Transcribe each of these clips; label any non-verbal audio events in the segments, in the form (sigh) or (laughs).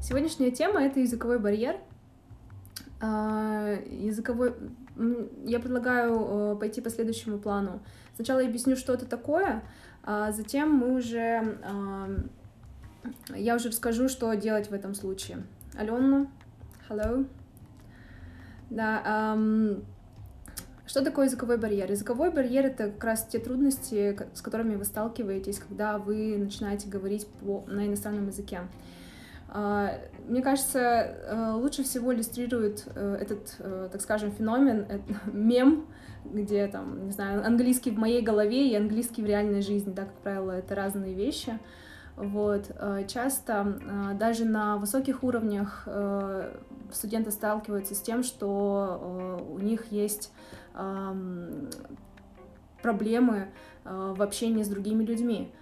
Сегодняшняя тема — это языковой барьер. А, языковой... Я предлагаю э, пойти по следующему плану. Сначала я объясню, что это такое, а затем мы уже... Я уже расскажу, что делать в этом случае. Алена, hello. Да, um, что такое языковой барьер? Языковой барьер — это как раз те трудности, с которыми вы сталкиваетесь, когда вы начинаете говорить по, на иностранном языке. А, мне кажется, э, лучше всего иллюстрирует э, этот, э, так скажем, феномен, (laughs) мем, где там, не знаю, английский в моей голове и английский в реальной жизни, да, как правило, это разные вещи. Вот. Часто даже на высоких уровнях студенты сталкиваются с тем, что у них есть проблемы в общении с другими людьми.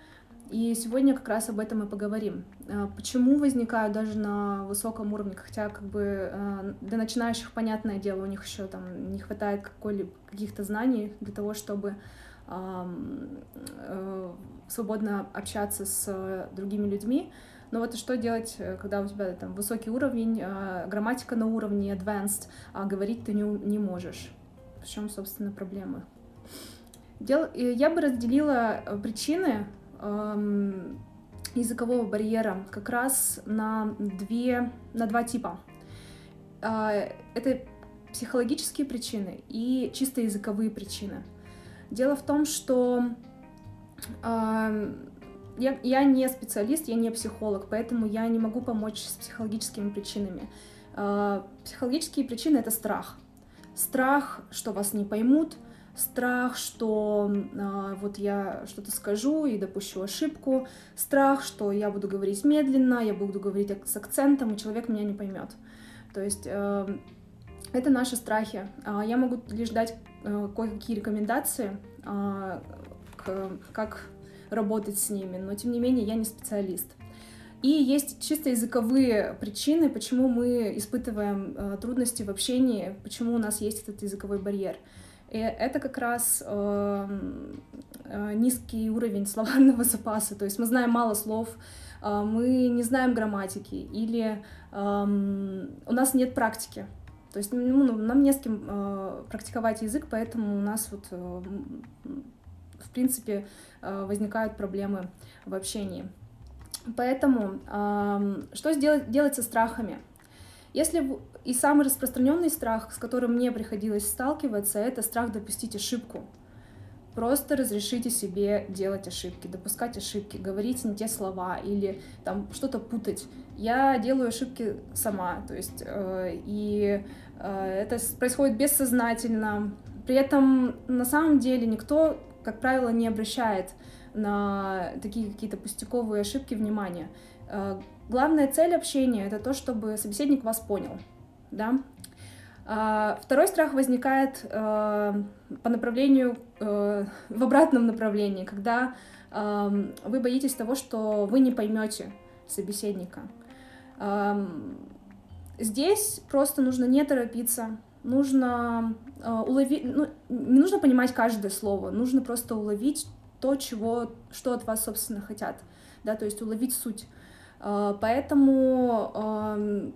И сегодня как раз об этом и поговорим. А, почему возникают даже на высоком уровне, хотя как бы а, для начинающих, понятное дело, у них еще там не хватает каких-то знаний для того, чтобы э, свободно общаться с другими людьми. Но вот что делать, когда у тебя там высокий уровень, грамматика на уровне advanced, а говорить ты не, не можешь? В чем, собственно, проблемы? Дел... Я бы разделила причины эм, языкового барьера как раз на, две, на два типа. Э, это психологические причины и чисто языковые причины. Дело в том, что э, я, я не специалист, я не психолог, поэтому я не могу помочь с психологическими причинами. Э, психологические причины — это страх. Страх, что вас не поймут, страх, что э, вот я что-то скажу и допущу ошибку, страх, что я буду говорить медленно, я буду говорить с акцентом, и человек меня не поймет. То есть э, это наши страхи. Э, я могу лишь дать э, кое-какие рекомендации, э, к, как работать с ними, но тем не менее я не специалист. И есть чисто языковые причины, почему мы испытываем э, трудности в общении, почему у нас есть этот языковой барьер. И это как раз э, э, низкий уровень словарного (laughs) запаса. То есть мы знаем мало слов, э, мы не знаем грамматики, или э, у нас нет практики. То есть ну, ну, нам не с кем э, практиковать язык, поэтому у нас вот э, в принципе э, возникают проблемы в общении. Поэтому э, что сделать, делать со страхами? Если и самый распространенный страх, с которым мне приходилось сталкиваться, это страх допустить ошибку. Просто разрешите себе делать ошибки, допускать ошибки, говорить не те слова или там что-то путать. Я делаю ошибки сама, то есть э, и э, это происходит бессознательно. При этом на самом деле никто, как правило, не обращает на такие какие-то пустяковые ошибки внимания. Э, главная цель общения — это то, чтобы собеседник вас понял, да. А, второй страх возникает э, по направлению, э, в обратном направлении, когда вы боитесь того, что вы не поймете собеседника. Здесь просто нужно не торопиться, нужно уловить, ну, не нужно понимать каждое слово, нужно просто уловить то, чего, что от вас, собственно, хотят, да, то есть уловить суть. А, поэтому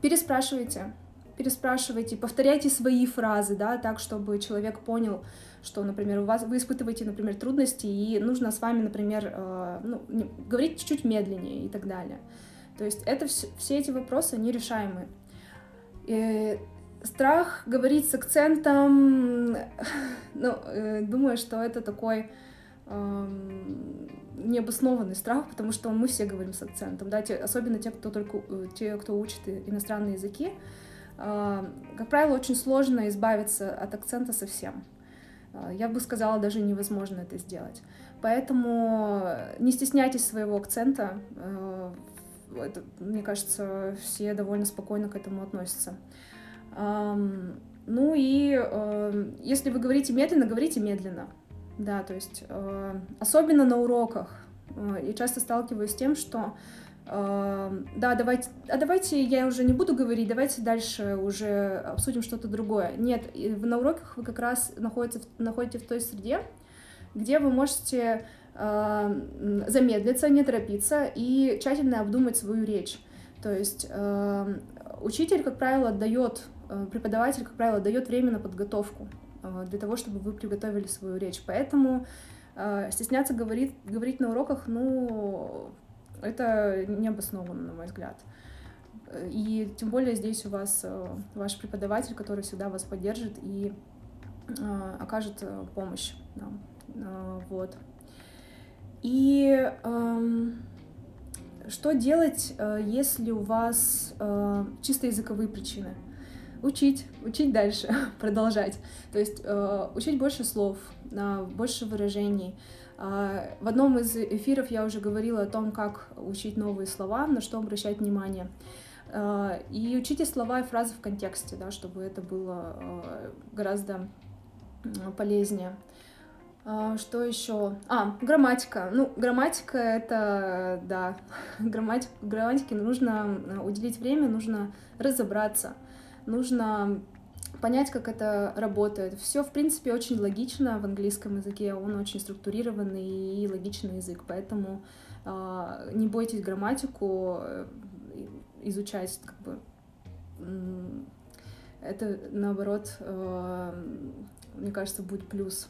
переспрашивайте, переспрашивайте, повторяйте свои фразы, да, так, чтобы человек понял, что, например, у вас, вы испытываете, например, трудности, и нужно с вами, например, а, ну, говорить чуть-чуть медленнее и так далее. То есть это все, все эти вопросы, они решаемы. И страх говорить с акцентом, (laughs) ну, э, думаю, что это такой необоснованный страх, потому что мы все говорим с акцентом, да, те, особенно те, кто только э, те, кто учит иностранные языки. Э, как правило, очень сложно избавиться от акцента совсем. Э, я бы сказала, даже невозможно это сделать. Поэтому не стесняйтесь своего акцента. Э, это, мне кажется, все довольно спокойно к этому относятся. Ну и э, если вы говорите медленно, говорите медленно. Да, то есть э, особенно на уроках э, я часто сталкиваюсь с тем, что э, да, давайте, а давайте я уже не буду говорить, давайте дальше уже обсудим что-то другое. Нет, на уроках вы как раз находите, находите в той среде, где вы можете э, замедлиться, не торопиться и тщательно обдумать свою речь. То есть э, учитель, как правило, дает, э, преподаватель, как правило, дает время на подготовку для того, чтобы вы приготовили свою речь. Поэтому э, стесняться говорить, говорить на уроках, ну, это необоснованно, на мой взгляд. И тем более здесь у вас э, ваш преподаватель, который всегда вас поддержит и э, окажет э, помощь. Да. Э, вот. И э, что делать, э, если у вас э, чисто языковые причины? Учить, учить дальше, (laughs) продолжать. То есть э, учить больше слов, больше выражений. В одном из эфиров я уже говорила о том, как учить новые слова, на что обращать внимание. И учите слова и фразы в контексте, да, чтобы это было гораздо полезнее. А, что еще? А, грамматика. Ну, грамматика это, да, (laughs) грамматик, грамматике нужно э, уделить время, нужно разобраться, нужно понять, как это работает. Все, в принципе, очень логично в английском языке, он очень структурированный и логичный язык, поэтому э, не бойтесь грамматику э, изучать, как бы это наоборот, э, мне кажется, будет плюс.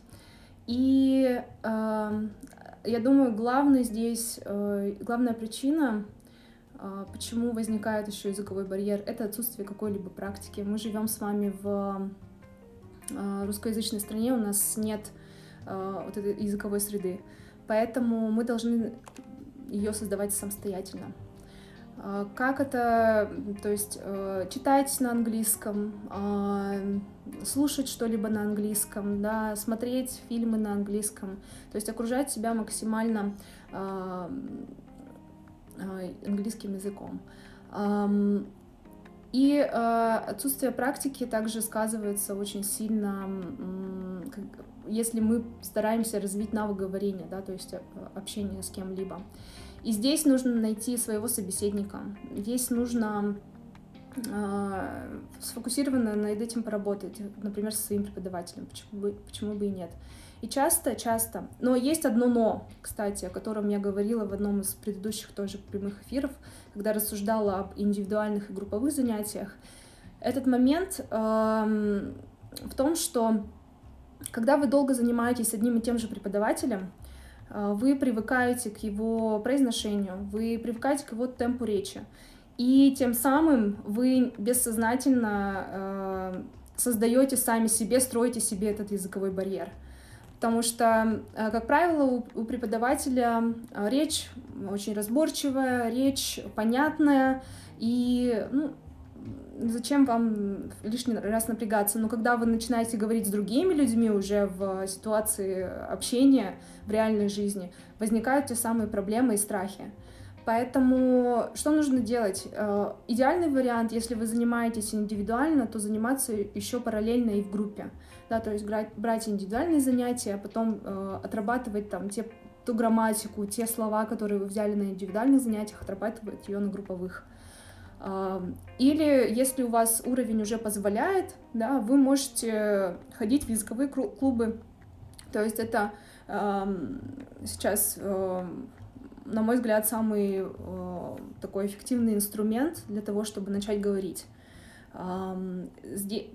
И э, я думаю, главный здесь, э, главная причина, почему возникает еще языковой барьер, это отсутствие какой-либо практики. Мы живем с вами в э, русскоязычной стране, у нас нет э, вот этой языковой среды, поэтому мы должны ее создавать самостоятельно. А, как это, то есть читать на английском, а, слушать что-либо на английском, да, смотреть фильмы на английском, то есть окружать себя максимально а, английским языком. И отсутствие практики также сказывается очень сильно, если мы стараемся развить навык говорения, да, то есть общение с кем-либо. И здесь нужно найти своего собеседника. Здесь нужно э, сфокусированно над этим поработать, например, со своим преподавателем, почему бы, почему бы и нет. И часто, часто, но есть одно но, кстати, о котором я говорила в одном из предыдущих тоже прямых эфиров, когда рассуждала об индивидуальных и групповых занятиях. Этот момент э, в том, что когда вы долго занимаетесь одним и тем же преподавателем, а, вы привыкаете к его произношению, вы привыкаете к его темпу речи. И тем самым вы бессознательно э, создаете сами себе, строите себе этот языковой барьер. Потому что, э, как правило, у, преподавателя речь очень разборчивая, речь понятная, и ну, зачем вам лишний раз напрягаться? Но когда вы начинаете говорить с другими людьми уже в ситуации общения в реальной жизни, возникают те самые проблемы и страхи. Поэтому что нужно делать? Э, идеальный вариант, если вы занимаетесь индивидуально, то заниматься еще параллельно и в группе. Да, то есть брать, индивидуальные занятия, а потом э, отрабатывать там те, ту грамматику, те слова, которые вы взяли на индивидуальных занятиях, отрабатывать ее на групповых. Или если у вас уровень уже позволяет, да, вы можете ходить в языковые клубы. То есть это сейчас, на мой взгляд, самый такой эффективный инструмент для того, чтобы начать говорить. Там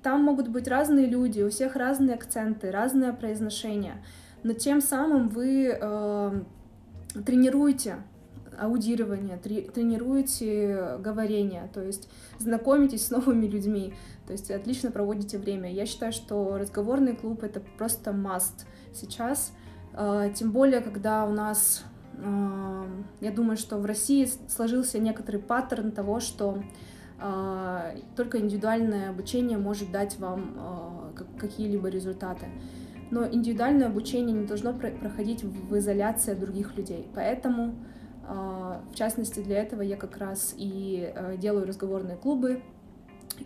могут быть разные люди, у всех разные акценты, разное произношение, но тем самым вы тренируете аудирование, тренируете говорение, то есть знакомитесь с новыми людьми, то есть отлично проводите время. Я считаю, что разговорный клуб — это просто must сейчас, а, тем более, когда у нас, я думаю, что в России сложился некоторый паттерн того, что а, только индивидуальное обучение может дать вам какие-либо результаты. Но индивидуальное обучение не должно проходить в изоляции от других людей. Поэтому а, в частности, для этого я как раз и э, делаю разговорные клубы.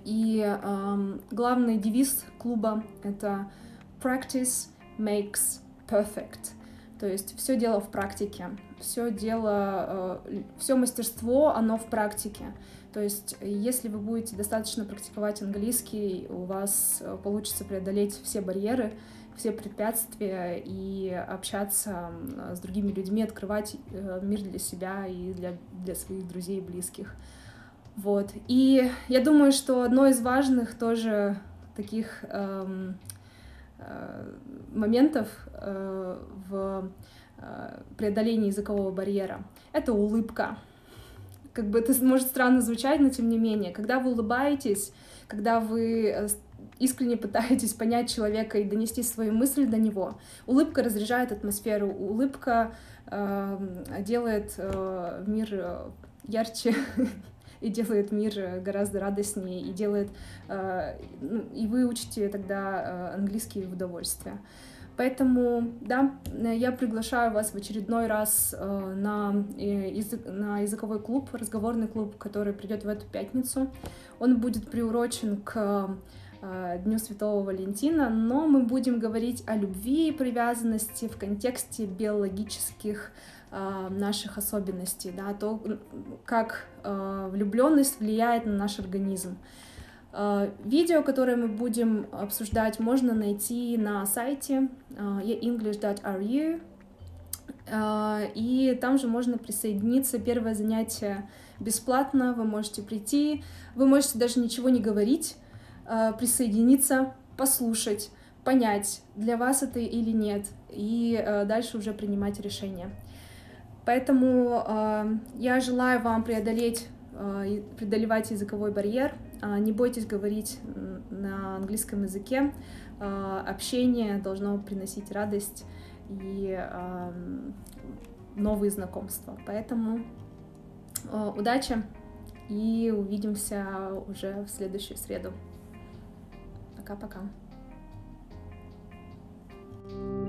И главный девиз клуба — это «Practice makes perfect». То есть все дело в практике, все дело, э, все мастерство, оно в практике. То есть если вы будете достаточно практиковать английский, у вас э, получится преодолеть все барьеры, все препятствия и общаться с другими людьми, открывать э, мир для себя и для, для своих друзей и близких. Вот. И я думаю, что одно из важных тоже таких эм, э, моментов э, в э, преодолении языкового барьера — это улыбка. Как бы это может странно звучать, но тем не менее, когда вы улыбаетесь, когда вы э, искренне пытаетесь понять человека и донести свою мысль до него, улыбка разряжает атмосферу, улыбка э, делает э, мир э, ярче, (laughs) и делает мир э, гораздо радостнее, и делает... Э, ну, и вы учите тогда э, английский в удовольствие. Поэтому, да, я приглашаю вас в очередной раз на, язык, на языковой клуб, разговорный клуб, который придет в эту пятницу. Он будет приурочен к Дню Святого Валентина, но мы будем говорить о любви и привязанности в контексте биологических наших особенностей, да, то, как а, влюбленность влияет на наш организм. А, видео, которое мы будем обсуждать, можно найти на сайте english.ru, и там же можно присоединиться. Первое занятие бесплатно, вы можете прийти, вы можете даже ничего не говорить, присоединиться, послушать, понять, для вас это или нет, и дальше уже принимать решение. Поэтому э, я желаю вам преодолеть, э, преодолевать языковой барьер, э, не бойтесь говорить на английском языке, э, общение должно приносить радость и э, новые знакомства. Поэтому э, удачи и увидимся уже в следующую среду. Пока-пока. thank you